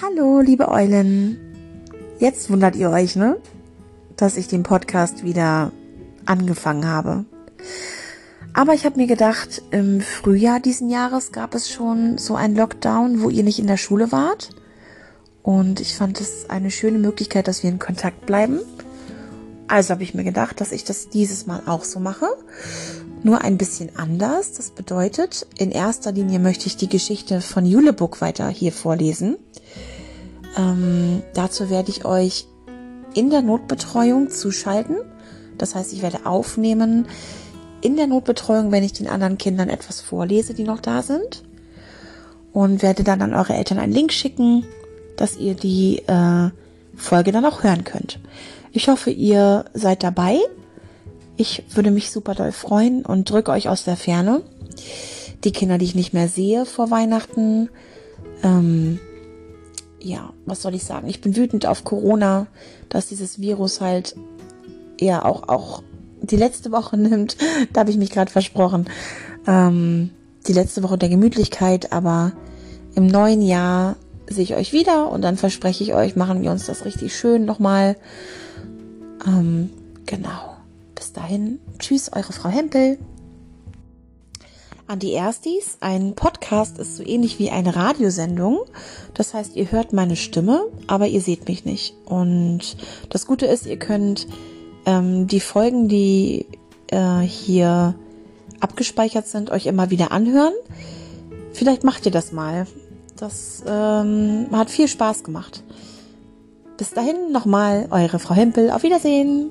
Hallo, liebe Eulen. Jetzt wundert ihr euch, ne? Dass ich den Podcast wieder angefangen habe. Aber ich habe mir gedacht, im Frühjahr diesen Jahres gab es schon so einen Lockdown, wo ihr nicht in der Schule wart. Und ich fand es eine schöne Möglichkeit, dass wir in Kontakt bleiben. Also habe ich mir gedacht, dass ich das dieses Mal auch so mache. Nur ein bisschen anders. Das bedeutet, in erster Linie möchte ich die Geschichte von Julebook weiter hier vorlesen. Ähm, dazu werde ich euch in der Notbetreuung zuschalten. Das heißt, ich werde aufnehmen in der Notbetreuung, wenn ich den anderen Kindern etwas vorlese, die noch da sind. Und werde dann an eure Eltern einen Link schicken, dass ihr die äh, Folge dann auch hören könnt. Ich hoffe, ihr seid dabei. Ich würde mich super doll freuen und drücke euch aus der Ferne. Die Kinder, die ich nicht mehr sehe vor Weihnachten, ähm, ja, was soll ich sagen? Ich bin wütend auf Corona, dass dieses Virus halt ja auch, auch die letzte Woche nimmt. Da habe ich mich gerade versprochen. Ähm, die letzte Woche der Gemütlichkeit, aber im neuen Jahr sehe ich euch wieder und dann verspreche ich euch, machen wir uns das richtig schön nochmal. Ähm, genau. Bis dahin. Tschüss, eure Frau Hempel. An die Erstis. Ein Podcast ist so ähnlich wie eine Radiosendung. Das heißt, ihr hört meine Stimme, aber ihr seht mich nicht. Und das Gute ist, ihr könnt ähm, die Folgen, die äh, hier abgespeichert sind, euch immer wieder anhören. Vielleicht macht ihr das mal. Das ähm, hat viel Spaß gemacht. Bis dahin nochmal eure Frau Hempel. Auf Wiedersehen.